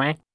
quack.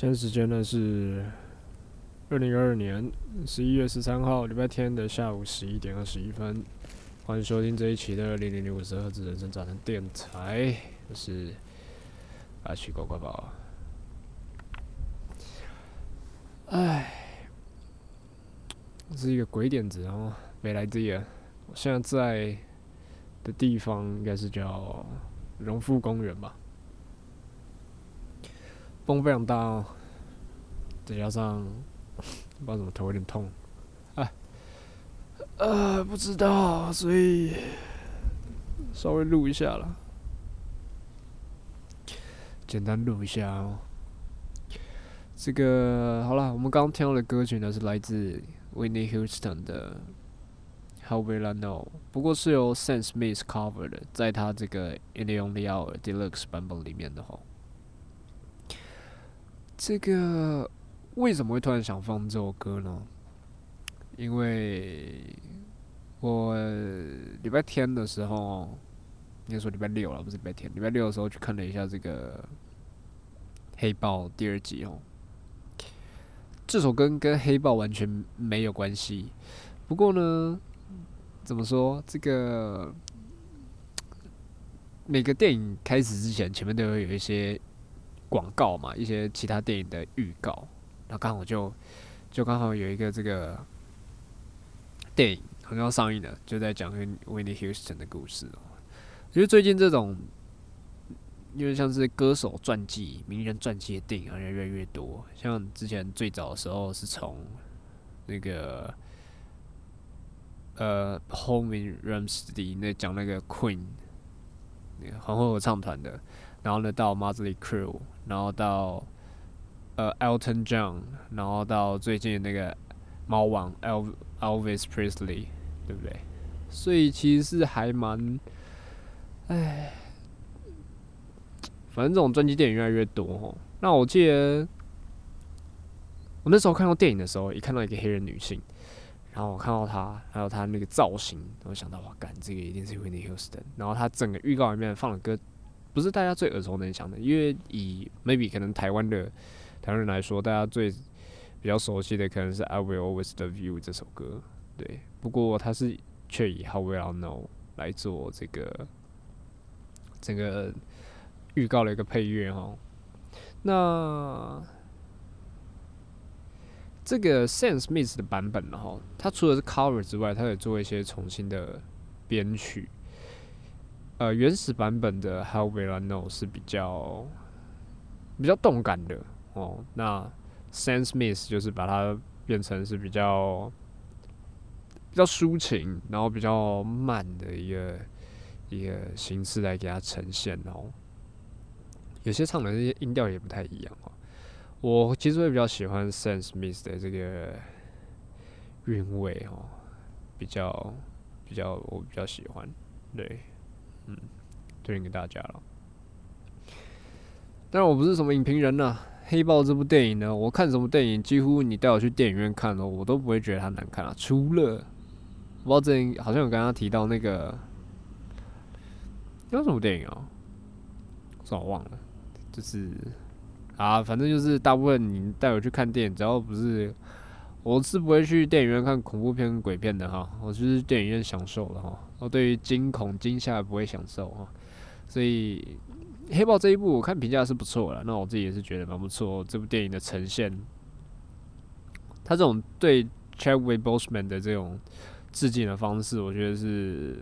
现在时间呢是二零二二年十一月十三号礼拜天的下午十一点二十一分，欢迎收听这一期的零零零五十赫兹人生早餐电台，我是阿奇狗乖宝。唉，是一个鬼点子哦，没来自啊！我现在在的地方应该是叫荣富公园吧。风非常大哦，再加上不知道怎么头有点痛，哎，呃，不知道，所以稍微录一下了，简单录一下哦。这个好了，我们刚刚听到的歌曲呢是来自 Whitney Houston 的《How Will I Know》，不过是由 Sam Smith cover 的，在他这个《In the Only Hour》Deluxe 版本里面的哈。这个为什么会突然想放这首歌呢？因为我礼拜天的时候，应该说礼拜六了，不是礼拜天。礼拜六的时候去看了一下这个《黑豹》第二集哦。这首歌跟《黑豹》完全没有关系，不过呢，怎么说？这个每个电影开始之前，前面都会有一些广告嘛，一些其他电影的预告，然后刚好就就刚好有一个这个电影好像要上映了，就在讲 Whitney Houston 的故事哦。因为最近这种因为像是歌手传记、名人传记的电影好像越来越多，像之前最早的时候是从那个呃 Home in Ramsey 那讲那个 Queen 那个皇后合唱团的。然后呢，到 Motley Crew 然后到呃 Elton John，然后到最近那个猫王 El Elvis Presley，对不对？所以其实是还蛮，唉，反正这种专辑电影越来越多哦。那我记得我那时候看到电影的时候，一看到一个黑人女性，然后我看到她，还有她那个造型，我想到哇，干这个一定是 Whitney Houston。然后她整个预告里面放的歌。不是大家最耳熟能详的，因为以 maybe 可能台湾的台湾人来说，大家最比较熟悉的可能是《I Will Always Love You》这首歌，对。不过它是却以《How Will I Know》来做这个整个预告的一个配乐哈。那这个 Sam Smith 的版本哈，它除了是 cover 之外，它也做一些重新的编曲。呃，原始版本的《How Will I Know》是比较比较动感的哦。那 Sam Smith 就是把它变成是比较比较抒情，然后比较慢的一个一个形式来给它呈现哦。有些唱的那些音调也不太一样哦。我其实会比较喜欢 Sam Smith 的这个韵味哦，比较比较我比较喜欢，对，嗯，推荐给大家了。但我不是什么影评人呐，《黑豹》这部电影呢，我看什么电影，几乎你带我去电影院看了，我都不会觉得它难看啊。除了，我之前好像有跟他提到那个，叫什么电影啊？算我忘了，就是啊，反正就是大部分你带我去看电影，只要不是，我是不会去电影院看恐怖片、鬼片的哈，我就是电影院享受的哈。我对于惊恐、惊吓不会享受哈，所以。黑豹这一部我看评价是不错了，那我自己也是觉得蛮不错。这部电影的呈现，他这种对 Chadwick Boseman 的这种致敬的方式，我觉得是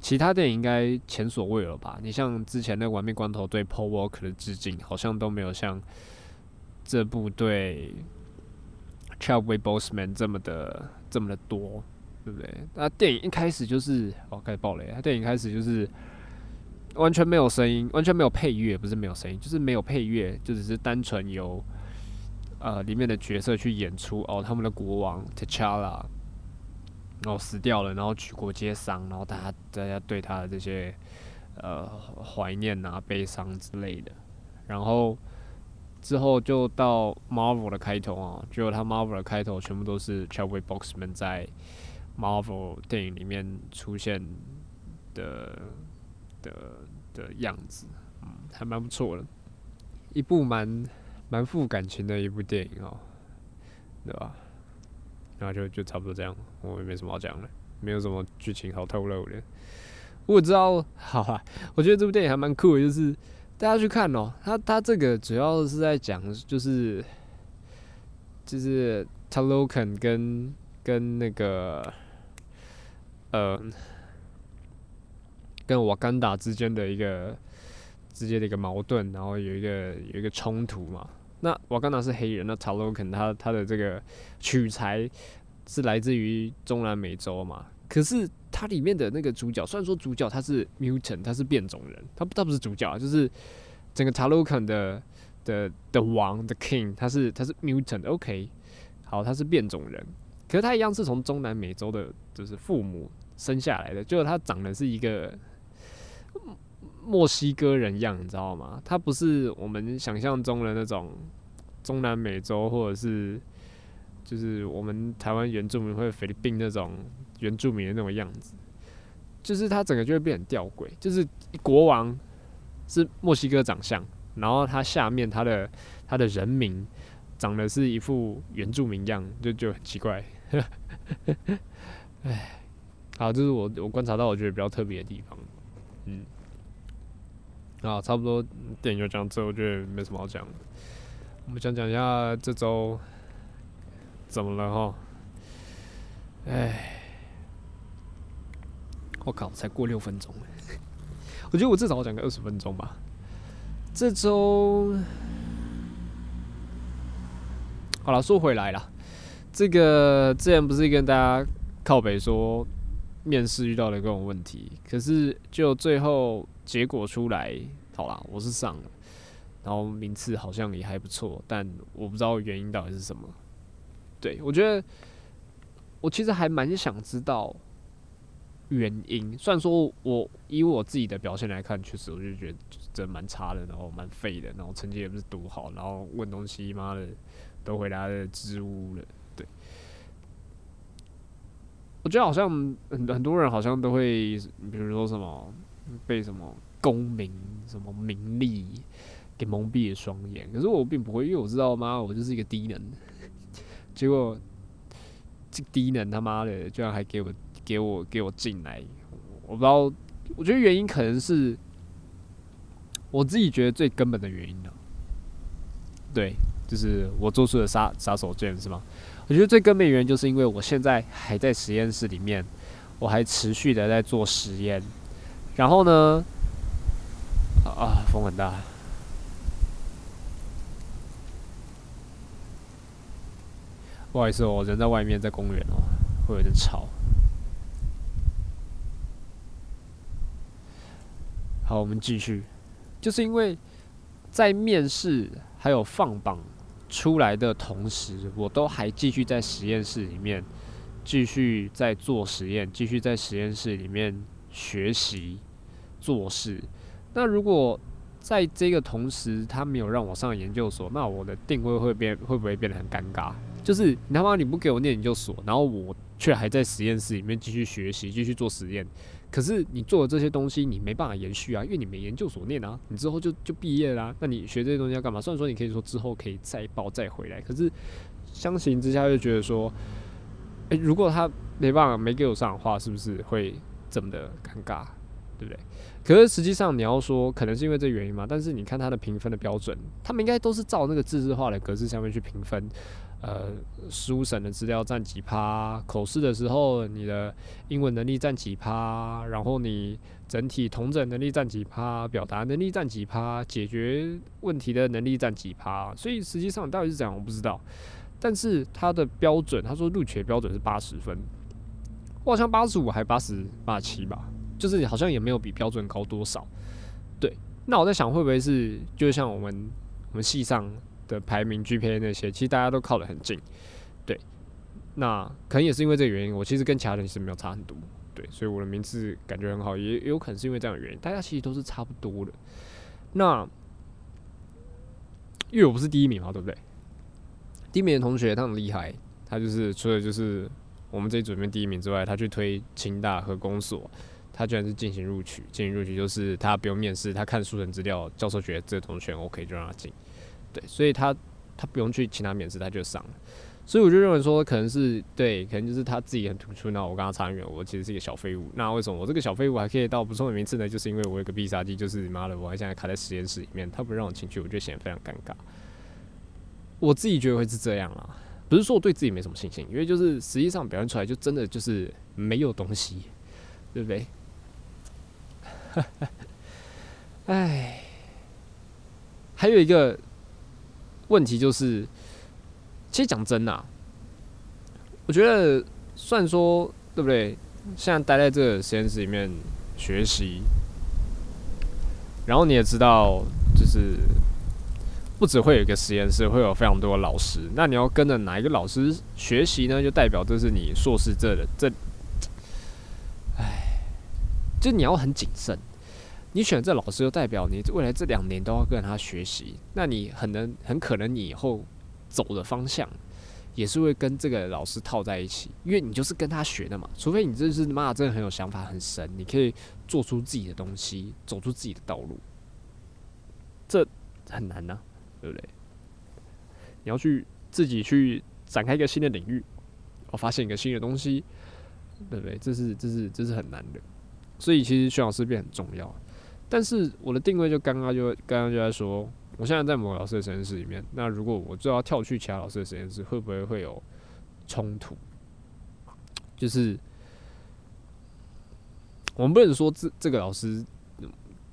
其他电影应该前所未有吧。你像之前那个《玩命关头》对 Paul Walker 的致敬，好像都没有像这部对 Chadwick Boseman 这么的这么的多，对不对？那电影一开始就是哦，开始爆雷，他电影开始就是。完全没有声音，完全没有配乐，不是没有声音，就是没有配乐，就只是单纯由呃里面的角色去演出哦，他们的国王 T'Challa，然后死掉了，然后举国皆丧，然后大家大家对他的这些呃怀念啊、悲伤之类的，然后之后就到 Marvel 的开头啊，只有他 Marvel 的开头全部都是 Chadwick Boseman 在 Marvel 电影里面出现的。的的样子，嗯，还蛮不错的，一部蛮蛮富感情的一部电影哦，对吧？然后就就差不多这样，我也没什么好讲的，没有什么剧情好透露的。我知道，好吧，我觉得这部电影还蛮酷的，就是大家去看哦。他他这个主要是在讲，就是就是 Talokan 跟跟那个呃。跟瓦干达之间的一个之间的一个矛盾，然后有一个有一个冲突嘛。那瓦干达是黑人，那塔罗肯他他的这个取材是来自于中南美洲嘛。可是它里面的那个主角，虽然说主角他是 mutant，他是变种人，他他不是主角，就是整个塔罗肯的的的王的 king，他是他是 mutant，OK，好，他是变种人，可是他一样是从中南美洲的，就是父母生下来的，就是他长得是一个。墨西哥人样，你知道吗？他不是我们想象中的那种中南美洲，或者是就是我们台湾原住民或者菲律宾那种原住民的那种样子。就是他整个就会变很吊诡，就是国王是墨西哥长相，然后他下面他的他的人民长得是一副原住民样，就就很奇怪。哎，好，这是我我观察到我觉得比较特别的地方。嗯，啊，差不多电影就讲这，我觉得没什么好讲的。我们讲讲一下这周怎么了哈？哎，我靠，才过六分钟，我觉得我至少要讲个二十分钟吧。这周好了，说回来了，这个之前不是跟大家靠北说。面试遇到了各种问题，可是就最后结果出来，好啦，我是上了，然后名次好像也还不错，但我不知道原因到底是什么。对我觉得，我其实还蛮想知道原因。虽然说我以我自己的表现来看，确实我就觉得真蛮差的，然后蛮废的，然后成绩也不是读好，然后问东西妈的都回答的支吾了。我觉得好像很很多人好像都会，比如说什么被什么功名、什么名利给蒙蔽了双眼。可是我并不会，因为我知道妈，我就是一个低能。结果这低能他妈的居然还给我给我给我进来，我不知道。我觉得原因可能是我自己觉得最根本的原因呢。对，就是我做出的杀杀手锏是吗？我觉得最根本原因就是因为我现在还在实验室里面，我还持续的在做实验。然后呢，啊，风很大。不好意思，我人在外面，在公园哦，会有点吵。好，我们继续，就是因为在面试还有放榜出来的同时，我都还继续在实验室里面继续在做实验，继续在实验室里面学习做事。那如果在这个同时，他没有让我上研究所，那我的定位会变会不会变得很尴尬？就是你他妈你不给我念研究所，然后我却还在实验室里面继续学习，继续做实验。可是你做的这些东西，你没办法延续啊，因为你没研究所念啊，你之后就就毕业啦。那你学这些东西要干嘛？虽然说你可以说之后可以再报再回来，可是相形之下就觉得说，诶，如果他没办法没给我上的话，是不是会这么的尴尬？对不对？可是实际上你要说，可能是因为这原因嘛？但是你看他的评分的标准，他们应该都是照那个自治化的格式下面去评分。呃，书审的资料占几趴？口试的时候，你的英文能力占几趴？然后你整体同整能力占几趴？表达能力占几趴？解决问题的能力占几趴？所以实际上到底是怎样，我不知道。但是他的标准，他说录取的标准是八十分，我好像八十五还八十八七吧，就是好像也没有比标准高多少。对，那我在想，会不会是就像我们我们系上？的排名 GPA 那些，其实大家都靠得很近，对，那可能也是因为这个原因，我其实跟其他人其实没有差很多，对，所以我的名次感觉很好，也有可能是因为这样的原因，大家其实都是差不多的。那因为我不是第一名嘛，对不对？第一名的同学他很厉害，他就是除了就是我们这一组里面第一名之外，他去推清大和公所，他居然是进行录取，进行录取就是他不用面试，他看书人资料，教授觉得这个同学 OK 就让他进。对，所以他他不用去其他面试，他就上了。所以我就认为说，可能是对，可能就是他自己很突出。那我刚刚差很远，我其实是一个小废物。那为什么我这个小废物还可以到不错的名次呢？就是因为我有个必杀技，就是妈的，我还现在卡在实验室里面，他不让我进去，我就显得非常尴尬。我自己觉得会是这样啦，不是说我对自己没什么信心，因为就是实际上表现出来就真的就是没有东西，对不对？哎，还有一个。问题就是，其实讲真呐，我觉得，虽然说对不对？现在待在这个实验室里面学习，然后你也知道，就是不只会有一个实验室，会有非常多的老师。那你要跟着哪一个老师学习呢？就代表这是你硕士这的这，就你要很谨慎。你选这老师，就代表你未来这两年都要跟他学习。那你很能很可能你以后走的方向，也是会跟这个老师套在一起，因为你就是跟他学的嘛。除非你真是妈真的很有想法很神，你可以做出自己的东西，走出自己的道路。这很难呐，对不对？你要去自己去展开一个新的领域，我发现一个新的东西，对不对？这是这是这是很难的。所以其实选老师变很重要。但是我的定位就刚刚就刚刚就在说，我现在在某个老师的实验室里面。那如果我就要跳去其他老师的实验室，会不会会有冲突？就是我们不能说这这个老师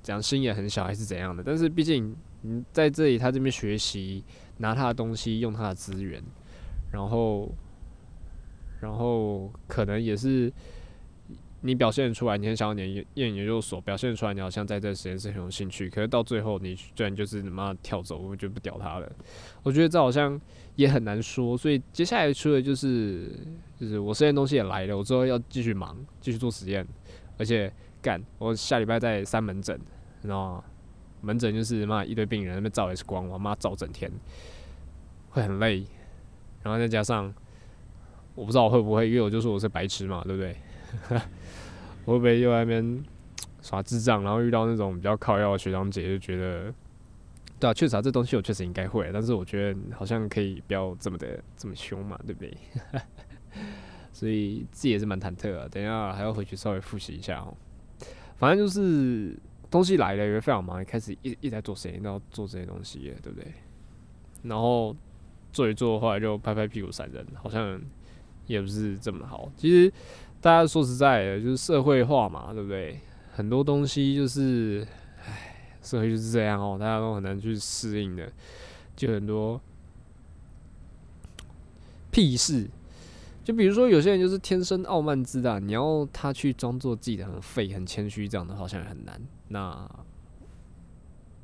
讲心也很小还是怎样的，但是毕竟你在这里他这边学习，拿他的东西，用他的资源，然后然后可能也是。你表现出来，你很想要念研研究所，表现出来你好像在这实验室很有兴趣，可是到最后你居然就是他妈跳走，我就不屌他了。我觉得这好像也很难说，所以接下来出的就是就是我实验东西也来了，我之后要继续忙，继续做实验，而且干我下礼拜在三门诊，然后门诊就是妈一堆病人那边照 X 光，我妈照整天，会很累，然后再加上我不知道我会不会，因为我就说我是白痴嘛，对不对？会不会又在那边耍智障，然后遇到那种比较靠要的学长姐，就觉得，对啊，确实啊，这东西我确实应该会，但是我觉得好像可以不要这么的这么凶嘛，对不对？所以自己也是蛮忐忑啊，等一下还要回去稍微复习一下哦。反正就是东西来了，也非常忙，开始一一直在做实验，要做这些东西，对不对？然后做一做，后来就拍拍屁股闪人，好像也不是这么好。其实。大家说实在的，就是社会化嘛，对不对？很多东西就是，唉，社会就是这样哦，大家都很难去适应的。就很多，屁事。就比如说，有些人就是天生傲慢自大，你要他去装作自己的很废、很谦虚，这样的好像也很难。那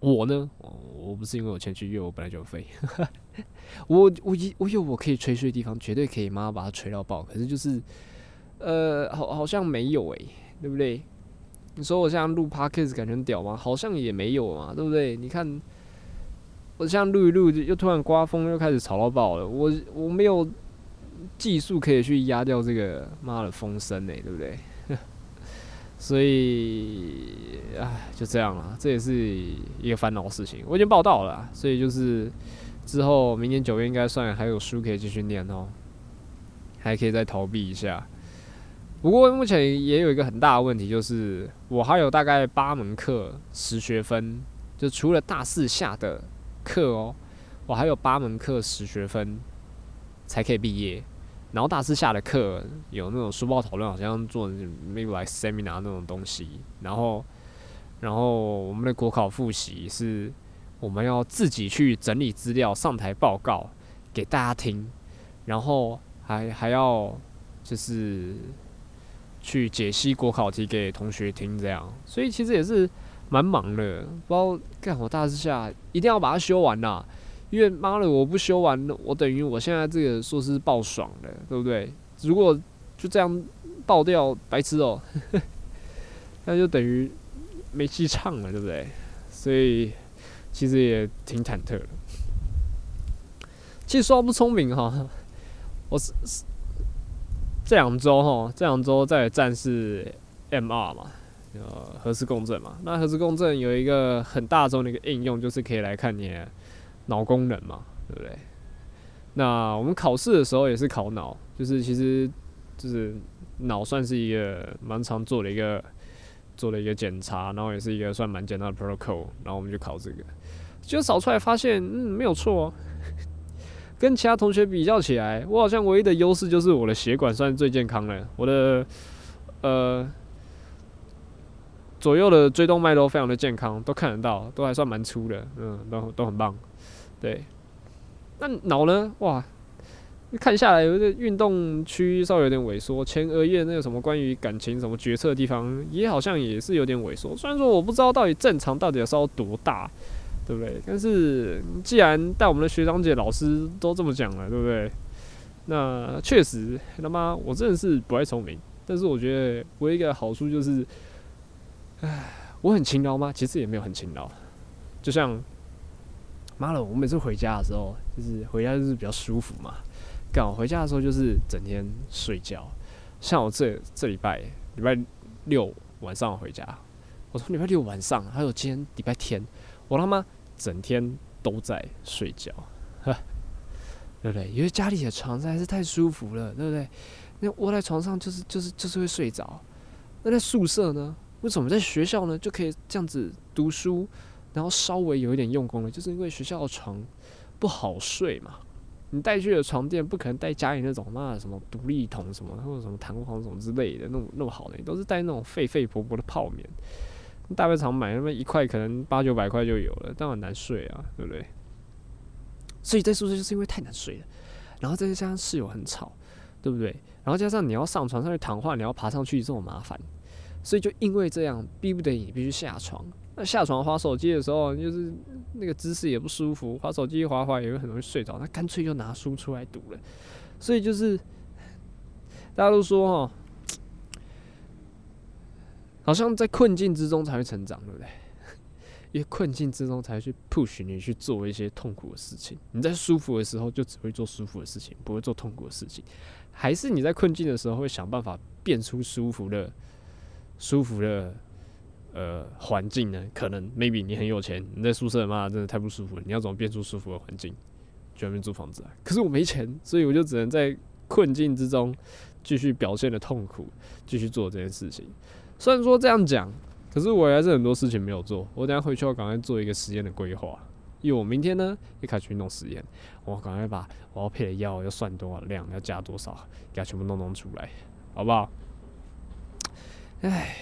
我呢？我不是因为我谦虚，因为我本来就废。我我一我有我可以吹嘘的地方，绝对可以妈把它吹到爆。可是就是，呃，好好像没有诶，对不对？你说我现在录 podcast 感觉屌吗？好像也没有嘛，对不对？你看，我现在录一录，又突然刮风，又开始吵到爆了。我我没有。技术可以去压掉这个妈的风声呢，对不对？所以，唉，就这样了。这也是一个烦恼的事情。我已经报道了，所以就是之后明年九月应该算还有书可以继续念哦，还可以再逃避一下。不过目前也有一个很大的问题，就是我还有大概八门课十学分，就除了大四下的课哦，我还有八门课十学分才可以毕业。然后大四下的课有那种书报讨论，好像做 maybe like seminar 那种东西。然后，然后我们的国考复习是我们要自己去整理资料，上台报告给大家听，然后还还要就是去解析国考题给同学听，这样。所以其实也是蛮忙的，不知道干我大四下一定要把它修完啦。因为妈的，我不修完，我等于我现在这个硕士爆爽的，对不对？如果就这样爆掉，白痴哦，那就等于没戏唱了，对不对？所以其实也挺忐忑的。其实说不聪明哈，我是这两周哈，这两周在战是 MR 嘛，呃，核磁共振嘛。那核磁共振有一个很大众的一个应用，就是可以来看你。脑功能嘛，对不对？那我们考试的时候也是考脑，就是其实就是脑算是一个蛮常做的一个做的一个检查，然后也是一个算蛮简单的 protocol，然后我们就考这个，结果扫出来发现，嗯，没有错，跟其他同学比较起来，我好像唯一的优势就是我的血管算是最健康的，我的呃左右的椎动脉都非常的健康，都看得到，都还算蛮粗的，嗯，都都很棒。对，那脑呢？哇，看下来有一个运动区稍微有点萎缩，前额叶那个什么关于感情什么决策的地方也好像也是有点萎缩。虽然说我不知道到底正常到底要烧多大，对不对？但是既然带我们的学长姐老师都这么讲了，对不对？那确实，他妈我真的是不爱聪明，但是我觉得唯一一个好处就是，唉，我很勤劳吗？其实也没有很勤劳，就像。妈的！我每次回家的时候，就是回家就是比较舒服嘛。刚好回家的时候就是整天睡觉。像我这这礼拜礼拜六晚上回家，我从礼拜六晚上还有今天礼拜天，我他妈整天都在睡觉，对不对？因为家里的床实在是太舒服了，对不对？那窝在床上就是就是就是会睡着。那在宿舍呢？为什么在学校呢就可以这样子读书？然后稍微有一点用功了，就是因为学校的床不好睡嘛。你带去的床垫不可能带家里那种嘛什么独立桶什么或者什么弹簧什么之类的那种那么好的，都是带那种废废薄薄的泡棉。大卖场买那么一块可能八九百块就有了，但很难睡啊，对不对？所以在宿舍就是因为太难睡了，然后再加上室友很吵，对不对？然后加上你要上床上去躺话，你要爬上去这么麻烦，所以就因为这样逼不得已必须下床。那下床划手机的时候，就是那个姿势也不舒服，划手机划划也会很容易睡着。那干脆就拿书出来读了。所以就是大家都说哈，好像在困境之中才会成长，对不对？因为困境之中才会去 push 你去做一些痛苦的事情。你在舒服的时候就只会做舒服的事情，不会做痛苦的事情。还是你在困境的时候会想办法变出舒服的、舒服的。呃，环境呢？可能 maybe 你很有钱，你在宿舍嘛，真的太不舒服了。你要怎么变出舒服的环境？去外面租房子啊？可是我没钱，所以我就只能在困境之中继续表现的痛苦，继续做这件事情。虽然说这样讲，可是我还是很多事情没有做。我等下回去要赶快做一个实验的规划，因为我明天呢也开始去弄实验。我赶快把我要配的药要算多少量，要加多少，给它全部弄弄出来，好不好？唉。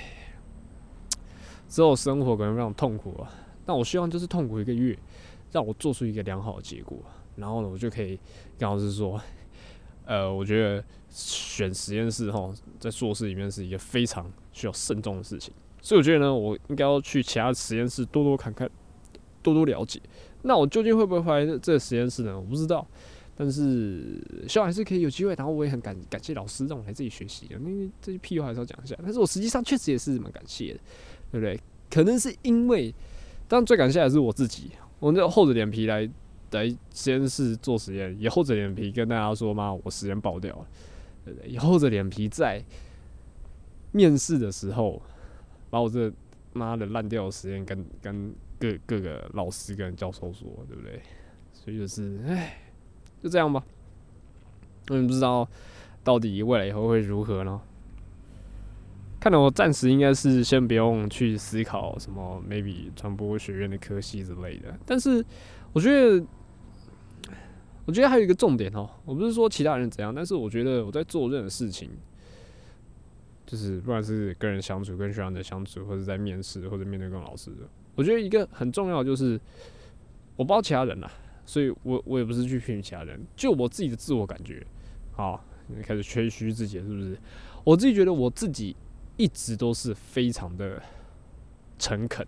之后生活可能非常痛苦啊，但我希望就是痛苦一个月，让我做出一个良好的结果，然后呢，我就可以跟老师说，呃，我觉得选实验室哈，在硕士里面是一个非常需要慎重的事情。所以我觉得呢，我应该要去其他实验室多多看看，多多了解。那我究竟会不会回来这个实验室呢？我不知道。但是希望还是可以有机会，然后我也很感感谢老师让我来这里学习的，因为这些屁话还是要讲一下。但是我实际上确实也是蛮感谢的，对不对？可能是因为，当然最感谢的是我自己，我那厚着脸皮来来实验室做实验，也厚着脸皮跟大家说嘛，我实验爆掉了，也厚着脸皮在面试的时候，把我这妈的烂掉的实验跟跟各各个老师跟教授说，对不对？所以就是，唉。就这样吧，我也不知道到底未来以后会如何呢？看来我暂时应该是先不用去思考什么 maybe 传播学院的科系之类的。但是我觉得，我觉得还有一个重点哦，我不是说其他人怎样，但是我觉得我在做任何事情，就是不管是跟人相处、跟学长的相处，或者在面试或者面对跟老师的，我觉得一个很重要就是，我不知道其他人啊。所以我我也不是去骗其他人，就我自己的自我感觉，好，开始吹嘘自己是不是？我自己觉得我自己一直都是非常的诚恳，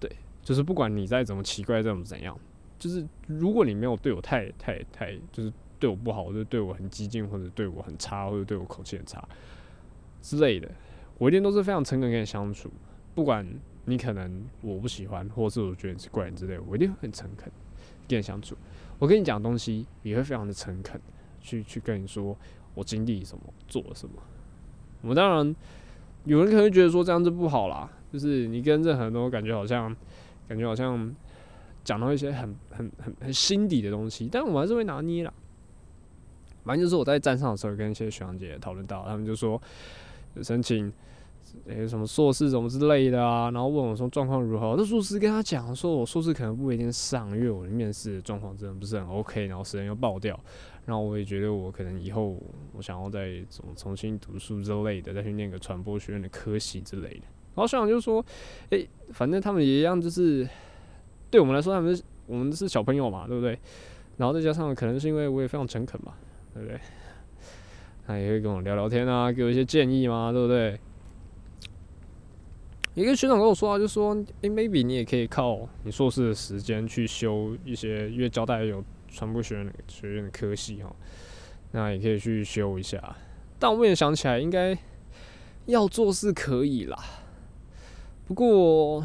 对，就是不管你在怎么奇怪，怎么怎样，就是如果你没有对我太太太，就是对我不好，或者对我很激进，或者对我很差，或者对我口气很差之类的，我一定都是非常诚恳跟你相处，不管你可能我不喜欢，或是我觉得你是怪人之类，我一定会很诚恳。跟你相处，我跟你讲东西也会非常的诚恳，去去跟你说我经历什么，做了什么。我当然有人可能觉得说这样子不好啦，就是你跟任何人都感觉好像感觉好像讲到一些很很很很心底的东西，但我还是会拿捏啦。反正就是我在站上的时候跟一些学长姐讨论到，他们就说申请。诶，什么硕士什么之类的啊？然后问我说状况如何？那硕士跟他讲说，我硕士可能不一定上，因为我的面试状况真的不是很 OK，然后时间又爆掉。然后我也觉得我可能以后我想要再重重新读书之类的，再去念个传播学院的科系之类的。然后校长就说，诶，反正他们也一样，就是对我们来说，他们是我们是小朋友嘛，对不对？然后再加上可能是因为我也非常诚恳嘛，对不对？他也会跟我聊聊天啊，给我一些建议嘛，对不对？一个学长跟我说啊，就说，诶 m a y b e 你也可以靠你硕士的时间去修一些，因为交大有传播学院的学院的科系哈，那也可以去修一下。但我也想起来，应该要做是可以啦，不过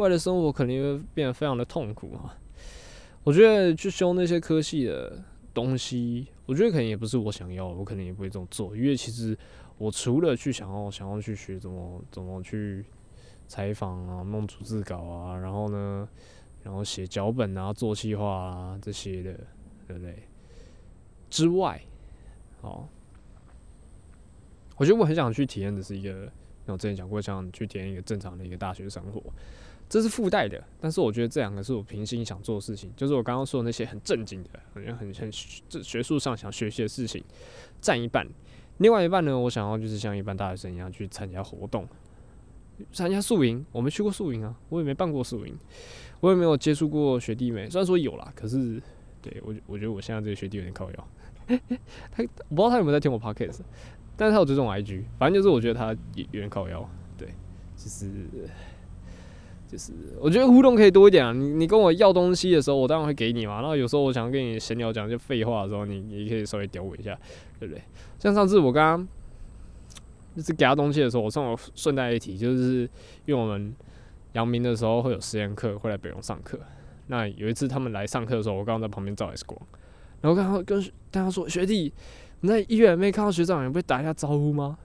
外的生活肯定会变得非常的痛苦啊。我觉得去修那些科系的东西，我觉得可能也不是我想要，我可能也不会这么做，因为其实我除了去想要想要去学怎么怎么去。采访啊，弄逐字稿啊，然后呢，然后写脚本啊，做计划啊这些的，对不对？之外，哦，我觉得我很想去体验的是一个，我之前讲过，想去体验一个正常的一个大学生活，这是附带的。但是我觉得这两个是我平心想做的事情，就是我刚刚说的那些很正经的，好像很很这学术上想学习的事情，占一半。另外一半呢，我想要就是像一般大学生一样去参加活动。参加宿营，我没去过宿营啊，我也没办过宿营，我也没有接触过学弟妹。虽然说有啦，可是对我我觉得我现在这个学弟有点靠腰。他我不知道他有没有在听我 podcast，但是他有追踪 IG，反正就是我觉得他有有点靠腰。对，就是就是我觉得互动可以多一点啊。你你跟我要东西的时候，我当然会给你嘛。然后有时候我想跟你闲聊讲一些废话的时候，你你可以稍微屌我一下，对不对？像上次我刚刚。就是给他东西的时候，我正好顺带一提，就是因为我们阳明的时候会有实验课，会来北荣上课。那有一次他们来上课的时候，我刚刚在旁边照 X 光，然后刚刚跟大家说：“学弟，你在医院没看到学长，你不会打一下招呼吗？”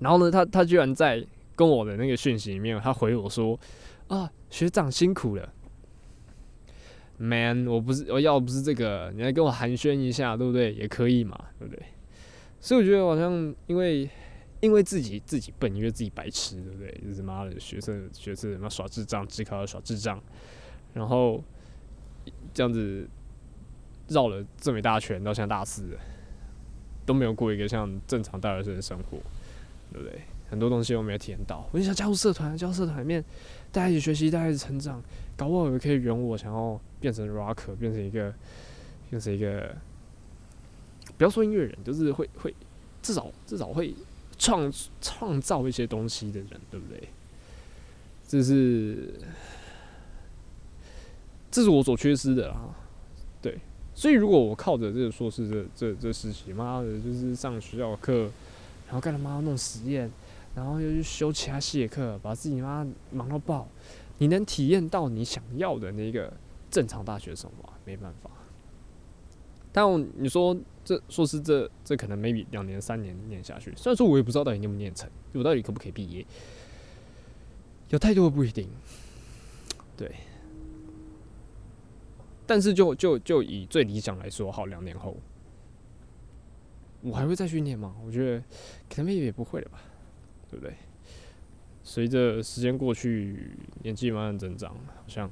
然后呢，他他居然在跟我的那个讯息里面，他回我说：“啊，学长辛苦了，Man，我不是我要不是这个，你来跟我寒暄一下，对不对？也可以嘛，对不对？”所以我觉得好像因为因为自己自己笨，因为自己白痴，对不对？就是妈的学生学生妈耍智障，只考耍智障，然后这样子绕了这么一大圈，到现在大四都没有过一个像正常大学生的生活，对不对？很多东西我没有体验到。我就想加入社团，加入社团里面大家一起学习，大家一起成长，搞不好也可以圆我想要变成 rock，变成一个变成一个。不要说音乐人，就是会会至少至少会创创造一些东西的人，对不对？这是这是我所缺失的啊，对。所以如果我靠着这个硕士这这这实习，妈的，就是上学校课，然后干他妈弄实验，然后又去修其他系的课，把自己妈忙到爆，你能体验到你想要的那个正常大学生活？没办法。但你说这硕士这这可能 maybe 两年三年念下去，虽然说我也不知道到底念不念成，我到底可不可以毕业，有太多的不一定，对。但是就就就以最理想来说，好，两年后我还会再去念吗？我觉得可能 maybe 也不会了吧，对不对？随着时间过去，年纪慢慢增长，好像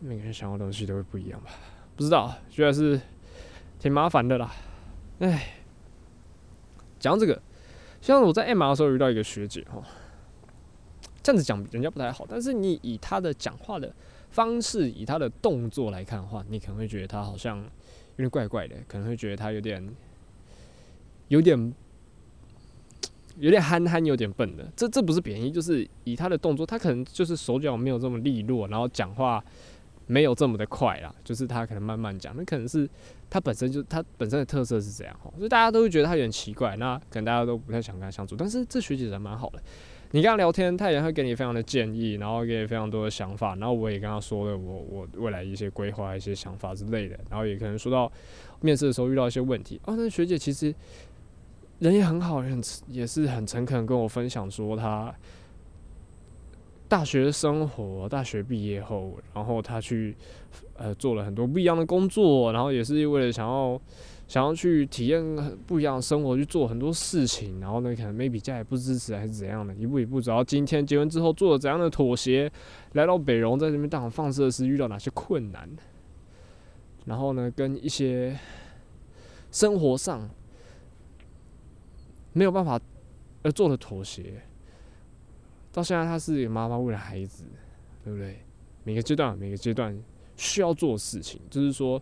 每个人想要的东西都会不一样吧？不知道，觉得是挺麻烦的啦。哎，讲这个，像我在 M R 的时候遇到一个学姐哈，这样子讲人家不太好，但是你以她的讲话的。方式以他的动作来看的话，你可能会觉得他好像有点怪怪的，可能会觉得他有点有点有点憨憨，有点笨的。这这不是贬义，就是以他的动作，他可能就是手脚没有这么利落，然后讲话没有这么的快啦。就是他可能慢慢讲，那可能是他本身就他本身的特色是这样哈，所以大家都会觉得他有点奇怪，那可能大家都不太想跟他相处。但是这学姐人蛮好的。你跟他聊天，他也会给你非常的建议，然后给你非常多的想法，然后我也跟他说了我我未来一些规划、一些想法之类的，然后也可能说到面试的时候遇到一些问题。哦，那学姐其实人也很好，也很也是很诚恳跟我分享说他大学生活、大学毕业后，然后他去呃做了很多不一样的工作，然后也是为了想要。想要去体验不一样的生活，去做很多事情，然后呢，可能 maybe 家也不支持，还是怎样的，一步一步走到今天。结婚之后做了怎样的妥协？来到北荣，在这边当放射师，遇到哪些困难？然后呢，跟一些生活上没有办法而做的妥协。到现在，他是妈妈，为了孩子，对不对？每个阶段，每个阶段需要做事情，就是说。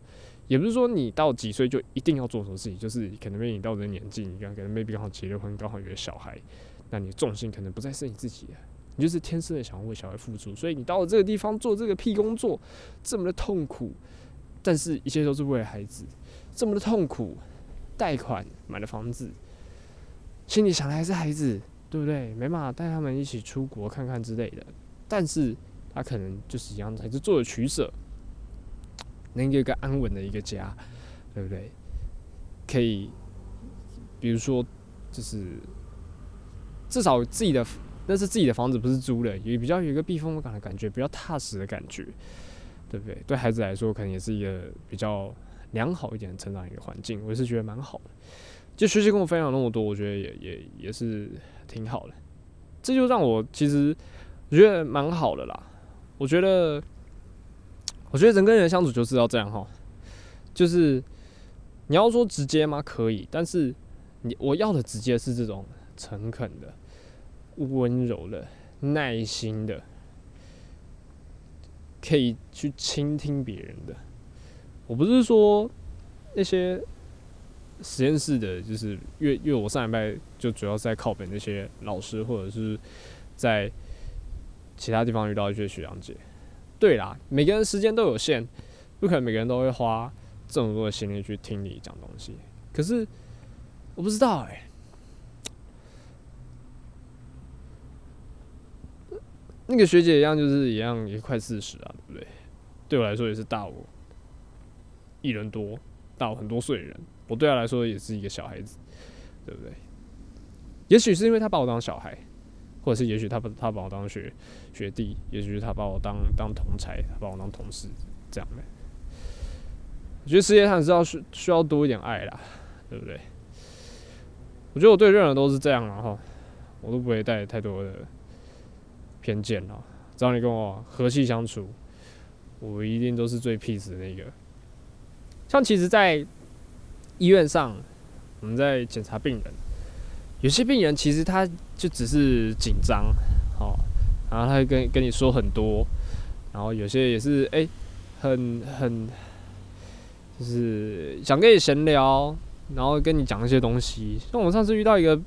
也不是说你到几岁就一定要做什么事情，就是可能 maybe 你到这年纪，你刚可能 maybe 刚好结了婚，刚好有个小孩，那你重心可能不再是你自己了，你就是天生的想要为小孩付出，所以你到了这个地方做这个屁工作，这么的痛苦，但是一切都是为了孩子，这么的痛苦，贷款买了房子，心里想的还是孩子，对不对？没办法带他们一起出国看看之类的，但是他可能就是一样，还是做了取舍。能有一个安稳的一个家，对不对？可以，比如说，就是至少自己的那是自己的房子，不是租的，也比较有一个避风港的感觉，比较踏实的感觉，对不对？对孩子来说，可能也是一个比较良好一点的成长一个环境，我是觉得蛮好的。就学习跟我分享那么多，我觉得也也也是挺好的。这就让我其实我觉得蛮好的啦。我觉得。我觉得人跟人相处就是要这样哈，就是你要说直接吗？可以，但是你我要的直接是这种诚恳的、温柔的、耐心的，可以去倾听别人的。我不是说那些实验室的，就是因为因为我上礼拜就主要在靠北那些老师，或者是在其他地方遇到一些学长姐。对啦，每个人时间都有限，不可能每个人都会花这么多的心力去听你讲东西。可是我不知道哎，那个学姐一样，就是一样也快四十啊，对不对？对我来说也是大我一人多，大我很多岁的人，我对他来说也是一个小孩子，对不对？也许是因为他把我当小孩。或者是，也许他把他把我当学学弟，也许他把我当当同才，他把我当同事，这样的。我觉得世界上是要需需要多一点爱啦，对不对？我觉得我对任何人都是这样，然后我都不会带太多的偏见了。只要你跟我和气相处，我一定都是最 peace 的那个。像其实，在医院上，我们在检查病人。有些病人其实他就只是紧张，好，然后他会跟跟你说很多，然后有些也是哎，很很，就是想跟你闲聊，然后跟你讲一些东西。像我上次遇到一个，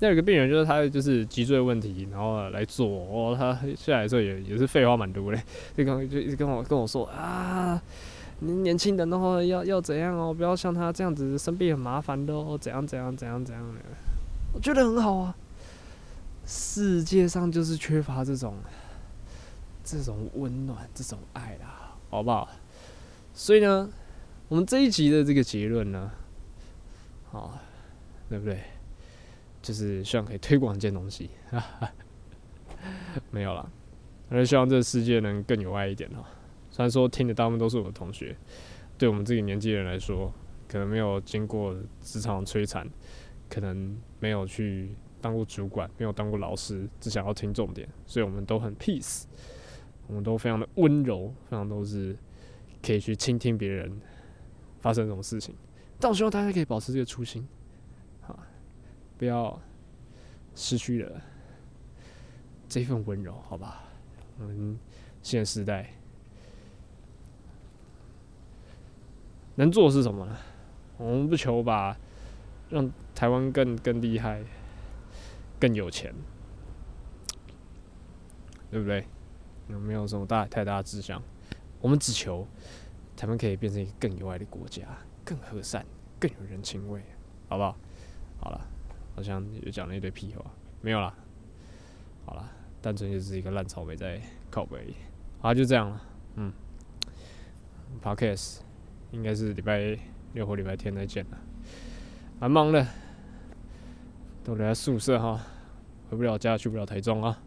那有个病人，就是他就是脊椎问题，然后来做，哦，他下来的时候也也是废话蛮多嘞，就跟就一直跟我跟我说啊，年轻人的话要要怎样哦，不要像他这样子生病很麻烦的哦，怎样怎样怎样怎样的，我觉得很好啊。世界上就是缺乏这种这种温暖、这种爱啦，好不好？所以呢，我们这一集的这个结论呢，好，对不对？就是希望可以推广一件东西，没有了，还是希望这个世界能更有爱一点哦。虽然说听的大部分都是我的同学，对我们这个年纪人来说，可能没有经过职场摧残，可能没有去。当过主管，没有当过老师，只想要听重点，所以我们都很 peace，我们都非常的温柔，非常都是可以去倾听别人发生什么事情。但我希望大家可以保持这个初心，好，不要失去了这份温柔，好吧？我们现时代能做的是什么呢？我们不求把让台湾更更厉害。更有钱，对不对？有没有什么大太大的志向？我们只求台湾可以变成一个更有爱的国家，更和善，更有人情味，好不好？好了，好像又讲了一堆屁话，没有了。好了，单纯就是一个烂草莓在靠背。好，就这样了。嗯，Podcast 应该是礼拜六或礼拜天再见了。蛮忙的，都留在宿舍哈。回不了家，去不了台中啊，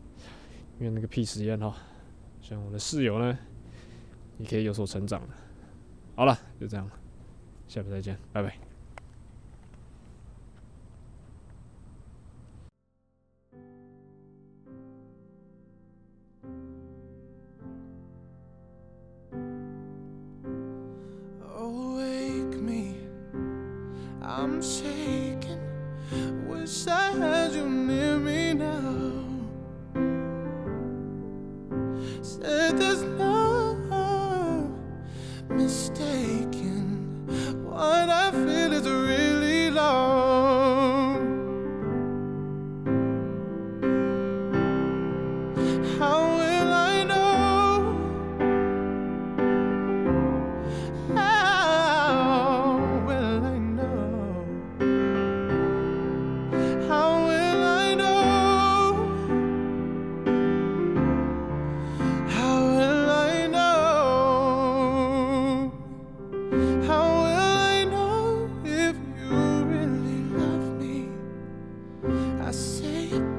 因为那个屁实验哈。希望我的室友呢，也可以有所成长了。好了，就这样，下次再见，拜拜。say